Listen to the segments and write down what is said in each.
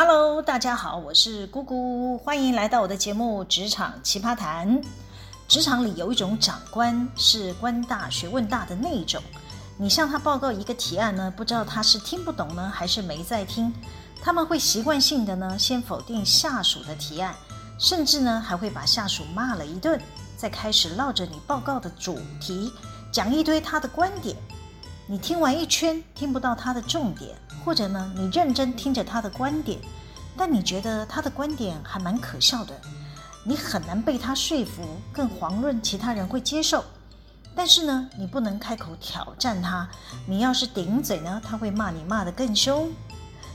Hello，大家好，我是姑姑，欢迎来到我的节目《职场奇葩谈》。职场里有一种长官是官大学问大的那一种，你向他报告一个提案呢，不知道他是听不懂呢，还是没在听。他们会习惯性的呢，先否定下属的提案，甚至呢，还会把下属骂了一顿，再开始绕着你报告的主题讲一堆他的观点。你听完一圈，听不到他的重点。或者呢，你认真听着他的观点，但你觉得他的观点还蛮可笑的，你很难被他说服，更遑论其他人会接受。但是呢，你不能开口挑战他，你要是顶嘴呢，他会骂你骂得更凶。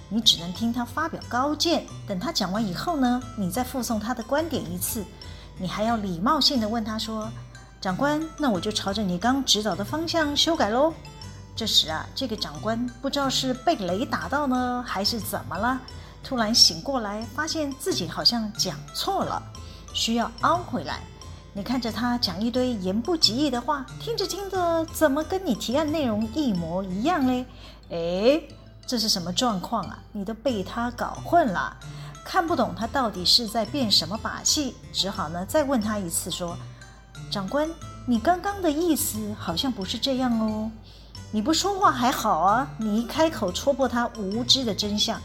你只能听他发表高见，等他讲完以后呢，你再附送他的观点一次。你还要礼貌性地问他说：“长官，那我就朝着你刚指导的方向修改喽。”这时啊，这个长官不知道是被雷打到呢，还是怎么了，突然醒过来，发现自己好像讲错了，需要凹回来。你看着他讲一堆言不及义的话，听着听着，怎么跟你提案内容一模一样嘞？哎，这是什么状况啊？你都被他搞混了，看不懂他到底是在变什么把戏，只好呢再问他一次，说：“长官，你刚刚的意思好像不是这样哦。”你不说话还好啊，你一开口戳破他无知的真相，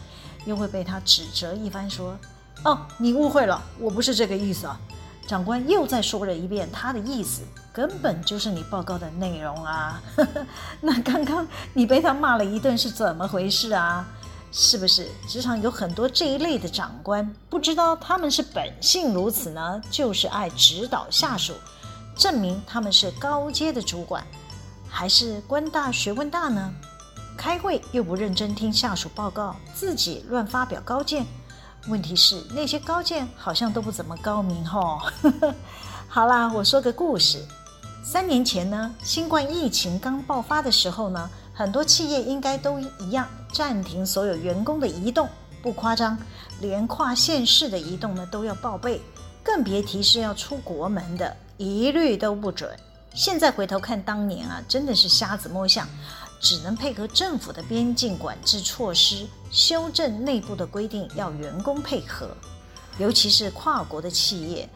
又会被他指责一番，说：“哦，你误会了，我不是这个意思啊。”长官又再说了一遍他的意思，根本就是你报告的内容啊。那刚刚你被他骂了一顿是怎么回事啊？是不是职场有很多这一类的长官？不知道他们是本性如此呢，就是爱指导下属，证明他们是高阶的主管。还是官大学问大呢？开会又不认真听下属报告，自己乱发表高见。问题是那些高见好像都不怎么高明吼。好啦，我说个故事。三年前呢，新冠疫情刚爆发的时候呢，很多企业应该都一样暂停所有员工的移动，不夸张，连跨县市的移动呢都要报备，更别提是要出国门的，一律都不准。现在回头看当年啊，真的是瞎子摸象，只能配合政府的边境管制措施，修正内部的规定，要员工配合。尤其是跨国的企业，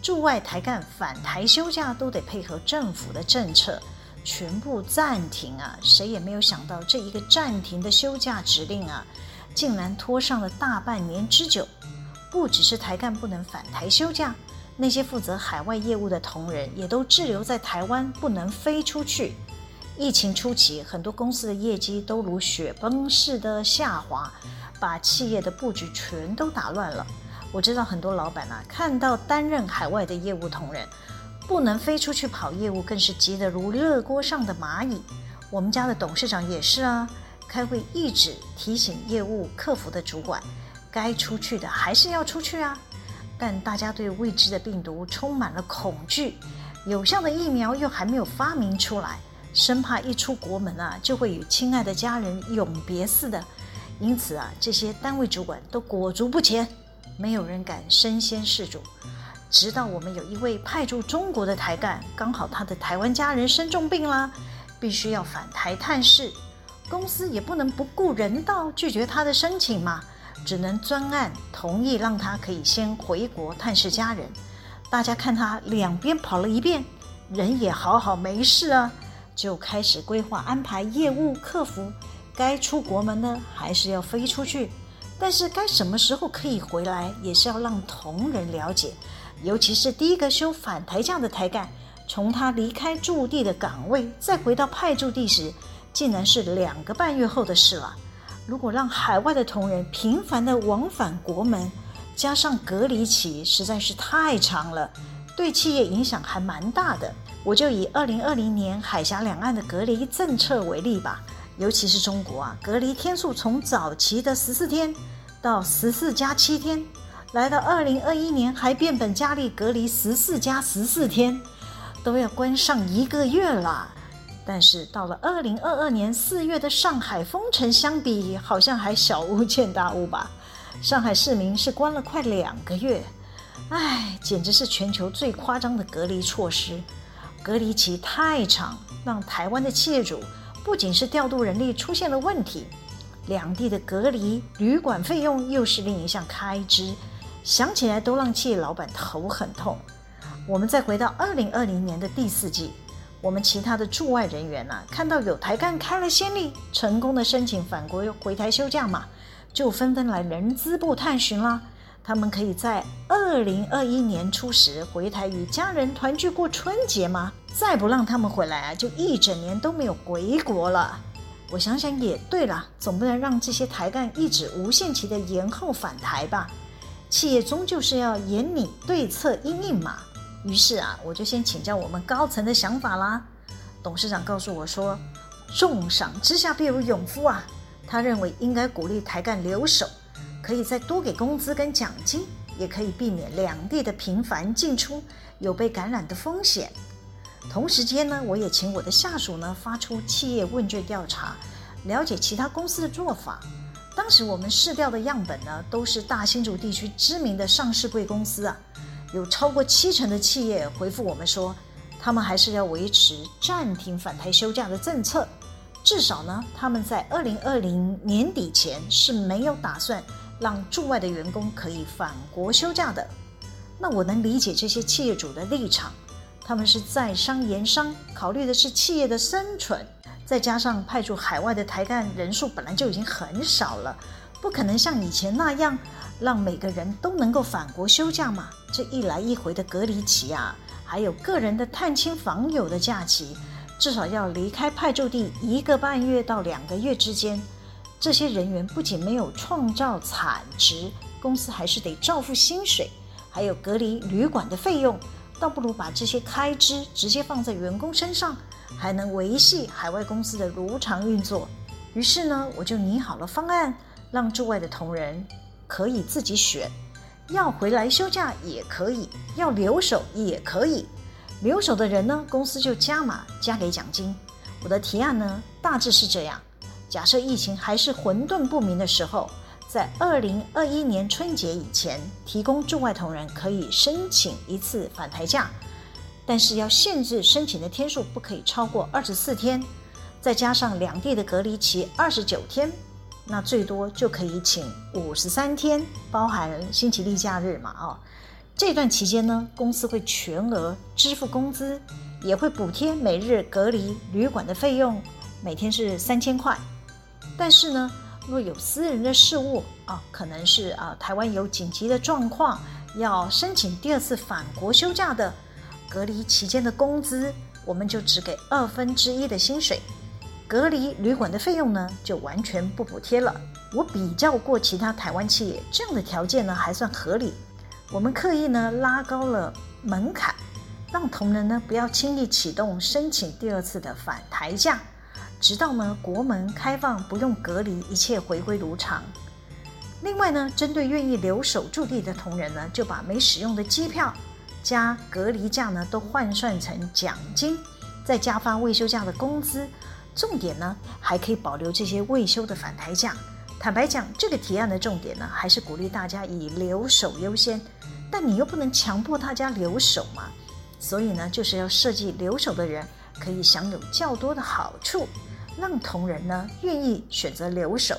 驻外台干返台休假都得配合政府的政策，全部暂停啊！谁也没有想到这一个暂停的休假指令啊，竟然拖上了大半年之久。不只是台干不能返台休假。那些负责海外业务的同仁也都滞留在台湾，不能飞出去。疫情初期，很多公司的业绩都如雪崩似的下滑，把企业的布局全都打乱了。我知道很多老板啊，看到担任海外的业务同仁不能飞出去跑业务，更是急得如热锅上的蚂蚁。我们家的董事长也是啊，开会一直提醒业务客服的主管，该出去的还是要出去啊。但大家对未知的病毒充满了恐惧，有效的疫苗又还没有发明出来，生怕一出国门啊就会与亲爱的家人永别似的。因此啊，这些单位主管都裹足不前，没有人敢身先士卒。直到我们有一位派驻中国的台干，刚好他的台湾家人生重病啦，必须要返台探视，公司也不能不顾人道拒绝他的申请嘛。只能专案同意让他可以先回国探视家人。大家看他两边跑了一遍，人也好好没事啊，就开始规划安排业务客服，该出国门呢，还是要飞出去。但是该什么时候可以回来，也是要让同仁了解。尤其是第一个休反台假的台干，从他离开驻地的岗位再回到派驻地时，竟然是两个半月后的事了。如果让海外的同仁频繁地往返国门，加上隔离期实在是太长了，对企业影响还蛮大的。我就以二零二零年海峡两岸的隔离政策为例吧，尤其是中国啊，隔离天数从早期的十四天到十四加七天，来到二零二一年还变本加厉隔离十四加十四天，都要关上一个月了。但是到了二零二二年四月的上海封城相比，好像还小巫见大巫吧？上海市民是关了快两个月，唉，简直是全球最夸张的隔离措施。隔离期太长，让台湾的企业主不仅是调度人力出现了问题，两地的隔离旅馆费用又是另一项开支，想起来都让企业老板头很痛。我们再回到二零二零年的第四季，我们其他的驻外人员呢、啊，看到有台干开了先例，成功的申请返国回台休假嘛，就纷纷来人资部探寻啦。他们可以在二零二一年初时回台与家人团聚过春节吗？再不让他们回来啊，就一整年都没有回国了。我想想也对了，总不能让这些台干一直无限期的延后返台吧？企业终究是要严拟对策因应嘛。于是啊，我就先请教我们高层的想法啦。董事长告诉我说：“重赏之下必有勇夫啊！”他认为应该鼓励台干留守，可以再多给工资跟奖金，也可以避免两地的频繁进出有被感染的风险。同时间呢，我也请我的下属呢发出企业问卷调查，了解其他公司的做法。当时我们试调的样本呢，都是大新竹地区知名的上市贵公司啊。有超过七成的企业回复我们说，他们还是要维持暂停返台休假的政策。至少呢，他们在二零二零年底前是没有打算让驻外的员工可以返国休假的。那我能理解这些企业主的立场，他们是在商言商，考虑的是企业的生存，再加上派驻海外的台干人数本来就已经很少了，不可能像以前那样。让每个人都能够返国休假嘛？这一来一回的隔离期啊，还有个人的探亲访友的假期，至少要离开派驻地一个半月到两个月之间。这些人员不仅没有创造产值，公司还是得照付薪水，还有隔离旅馆的费用，倒不如把这些开支直接放在员工身上，还能维系海外公司的如常运作。于是呢，我就拟好了方案，让驻外的同仁。可以自己选，要回来休假也可以，要留守也可以。留守的人呢，公司就加码加给奖金。我的提案呢，大致是这样：假设疫情还是混沌不明的时候，在二零二一年春节以前，提供驻外同仁可以申请一次返台假，但是要限制申请的天数不可以超过二十四天，再加上两地的隔离期二十九天。那最多就可以请五十三天，包含星期六假日嘛？啊，这段期间呢，公司会全额支付工资，也会补贴每日隔离旅馆的费用，每天是三千块。但是呢，若有私人的事务啊，可能是啊台湾有紧急的状况，要申请第二次返国休假的，隔离期间的工资，我们就只给二分之一的薪水。隔离旅馆的费用呢，就完全不补贴了。我比较过其他台湾企业，这样的条件呢还算合理。我们刻意呢拉高了门槛，让同仁呢不要轻易启动申请第二次的返台假，直到呢国门开放不用隔离，一切回归如常。另外呢，针对愿意留守驻地的同仁呢，就把没使用的机票加隔离假呢都换算成奖金，再加发未休假的工资。重点呢，还可以保留这些未休的返台假。坦白讲，这个提案的重点呢，还是鼓励大家以留守优先。但你又不能强迫大家留守嘛，所以呢，就是要设计留守的人可以享有较多的好处，让同仁呢愿意选择留守。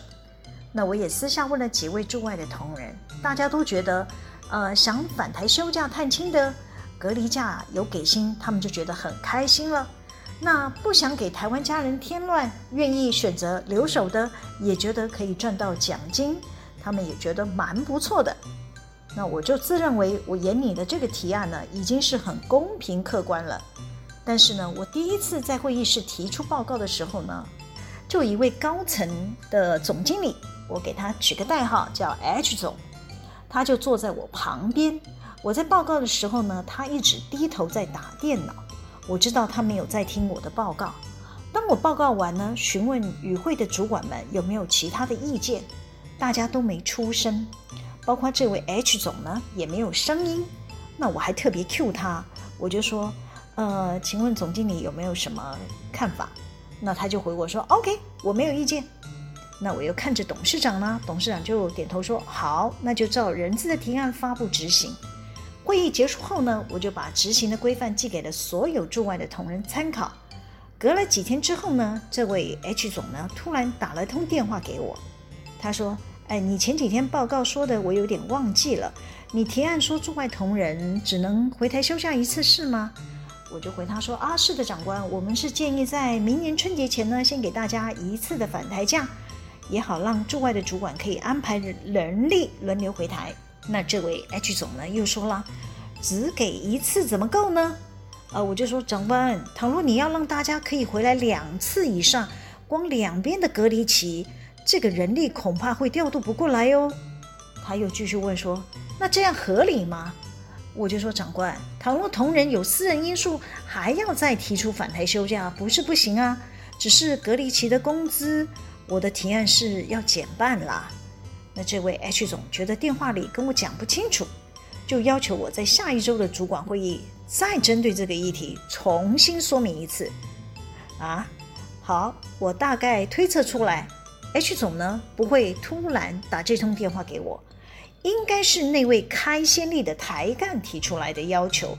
那我也私下问了几位驻外的同仁，大家都觉得，呃，想返台休假探亲的，隔离假有给薪，他们就觉得很开心了。那不想给台湾家人添乱，愿意选择留守的，也觉得可以赚到奖金，他们也觉得蛮不错的。那我就自认为我眼里的这个提案呢，已经是很公平客观了。但是呢，我第一次在会议室提出报告的时候呢，就一位高层的总经理，我给他取个代号叫 H 总，他就坐在我旁边。我在报告的时候呢，他一直低头在打电脑。我知道他没有在听我的报告。当我报告完呢，询问与会的主管们有没有其他的意见，大家都没出声，包括这位 H 总呢也没有声音。那我还特别 cue 他，我就说：“呃，请问总经理有没有什么看法？”那他就回我说：“OK，我没有意见。”那我又看着董事长呢，董事长就点头说：“好，那就照人资的提案发布执行。”会议结束后呢，我就把执行的规范寄给了所有驻外的同仁参考。隔了几天之后呢，这位 H 总呢突然打了通电话给我，他说：“哎，你前几天报告说的，我有点忘记了。你提案说驻外同仁只能回台休假一次，是吗？”我就回他说：“啊，是的，长官，我们是建议在明年春节前呢，先给大家一次的返台假，也好让驻外的主管可以安排人力轮流回台。”那这位 H 总呢又说了：“只给一次怎么够呢？”啊，我就说：“长官，倘若你要让大家可以回来两次以上，光两边的隔离期。”这个人力恐怕会调度不过来哟。他又继续问说：“那这样合理吗？”我就说：“长官，倘若同仁有私人因素，还要再提出返台休假，不是不行啊。只是隔离期的工资，我的提案是要减半啦。”那这位 H 总觉得电话里跟我讲不清楚，就要求我在下一周的主管会议再针对这个议题重新说明一次。啊，好，我大概推测出来。H 总呢，不会突然打这通电话给我，应该是那位开先例的台干提出来的要求。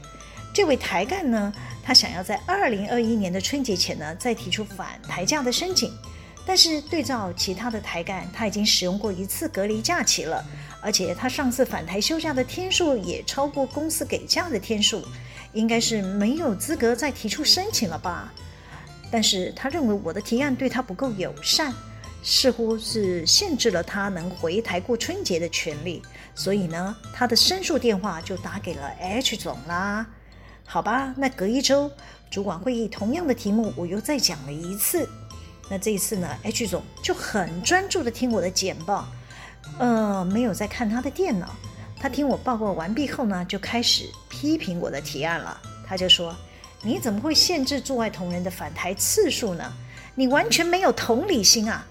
这位台干呢，他想要在二零二一年的春节前呢，再提出反台价的申请。但是对照其他的台干，他已经使用过一次隔离假期了，而且他上次返台休假的天数也超过公司给假的天数，应该是没有资格再提出申请了吧？但是他认为我的提案对他不够友善。似乎是限制了他能回台过春节的权利，所以呢，他的申诉电话就打给了 H 总啦。好吧，那隔一周主管会议同样的题目，我又再讲了一次。那这一次呢，H 总就很专注地听我的简报，呃，没有在看他的电脑。他听我报告完毕后呢，就开始批评我的提案了。他就说：“你怎么会限制驻外同仁的返台次数呢？你完全没有同理心啊！”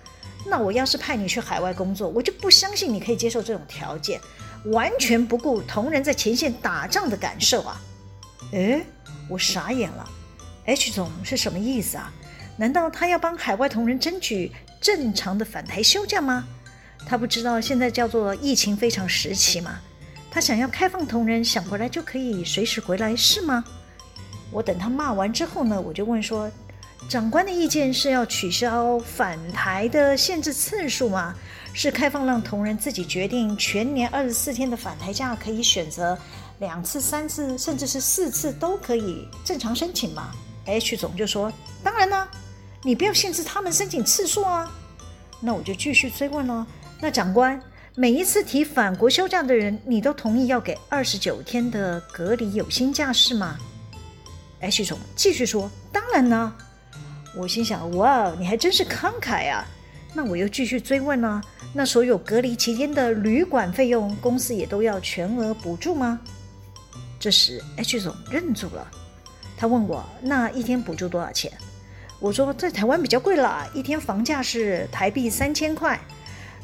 那我要是派你去海外工作，我就不相信你可以接受这种条件，完全不顾同仁在前线打仗的感受啊！诶，我傻眼了，H 总是什么意思啊？难道他要帮海外同仁争取正常的返台休假吗？他不知道现在叫做疫情非常时期吗？他想要开放同仁想回来就可以随时回来是吗？我等他骂完之后呢，我就问说。长官的意见是要取消返台的限制次数吗？是开放让同仁自己决定全年二十四天的返台假，可以选择两次、三次，甚至是四次都可以正常申请吗？H 总就说：“当然呢，你不要限制他们申请次数啊。”那我就继续追问了：“那长官，每一次提返国休假的人，你都同意要给二十九天的隔离有薪假是吗？”H 总继续说：“当然呢。”我心想：哇，你还真是慷慨啊！那我又继续追问了：那所有隔离期间的旅馆费用，公司也都要全额补助吗？这时 H 总愣住了，他问我：那一天补助多少钱？我说：在台湾比较贵了，一天房价是台币三千块。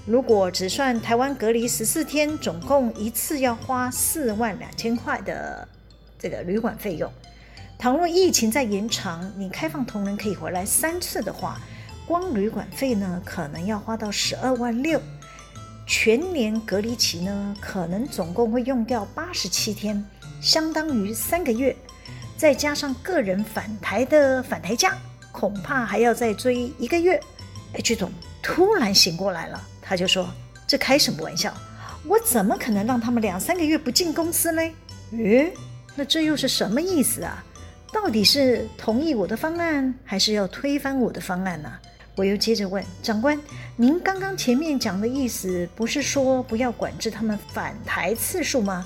如果只算台湾隔离十四天，总共一次要花四万两千块的这个旅馆费用。倘若疫情再延长，你开放同仁可以回来三次的话，光旅馆费呢，可能要花到十二万六。全年隔离期呢，可能总共会用掉八十七天，相当于三个月。再加上个人返台的返台假，恐怕还要再追一个月。H 总突然醒过来了，他就说：“这开什么玩笑？我怎么可能让他们两三个月不进公司呢？诶，那这又是什么意思啊？”到底是同意我的方案，还是要推翻我的方案呢？我又接着问长官：“您刚刚前面讲的意思，不是说不要管制他们返台次数吗？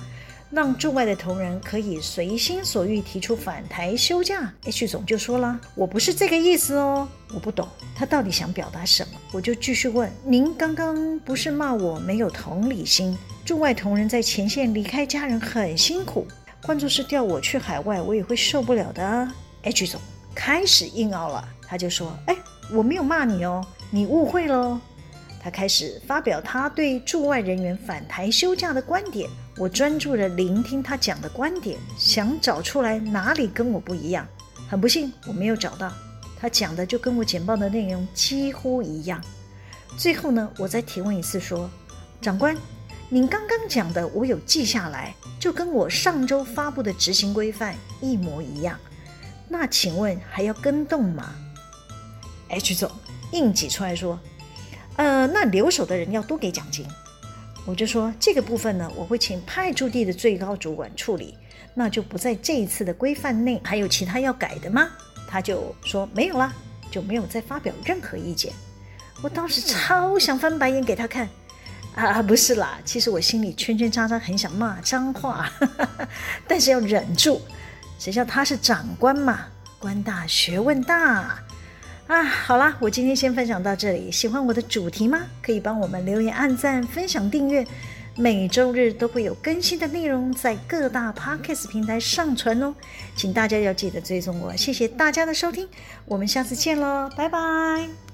让驻外的同仁可以随心所欲提出返台休假？”H 总就说了：“我不是这个意思哦，我不懂他到底想表达什么。”我就继续问：“您刚刚不是骂我没有同理心？驻外同仁在前线离开家人很辛苦。”换作是调我去海外，我也会受不了的。H 总开始硬拗了，他就说：“哎，我没有骂你哦，你误会了。”他开始发表他对驻外人员返台休假的观点。我专注地聆听他讲的观点，想找出来哪里跟我不一样。很不幸，我没有找到。他讲的就跟我简报的内容几乎一样。最后呢，我再提问一次，说：“长官。”您刚刚讲的，我有记下来，就跟我上周发布的执行规范一模一样。那请问还要更动吗？H 总硬挤出来说：“呃，那留守的人要多给奖金。我就说这个部分呢，我会请派驻地的最高主管处理，那就不在这一次的规范内。还有其他要改的吗？他就说没有啦，就没有再发表任何意见。我当时超想翻白眼给他看，啊，不是啦，其实我心里圈圈叉叉，很想骂脏话，但是要忍住。谁叫他是长官嘛，官大学问大。啊，好啦，我今天先分享到这里。喜欢我的主题吗？可以帮我们留言、按赞、分享、订阅。每周日都会有更新的内容在各大 Podcast 平台上传哦，请大家要记得追踪我。谢谢大家的收听，我们下次见喽，拜拜。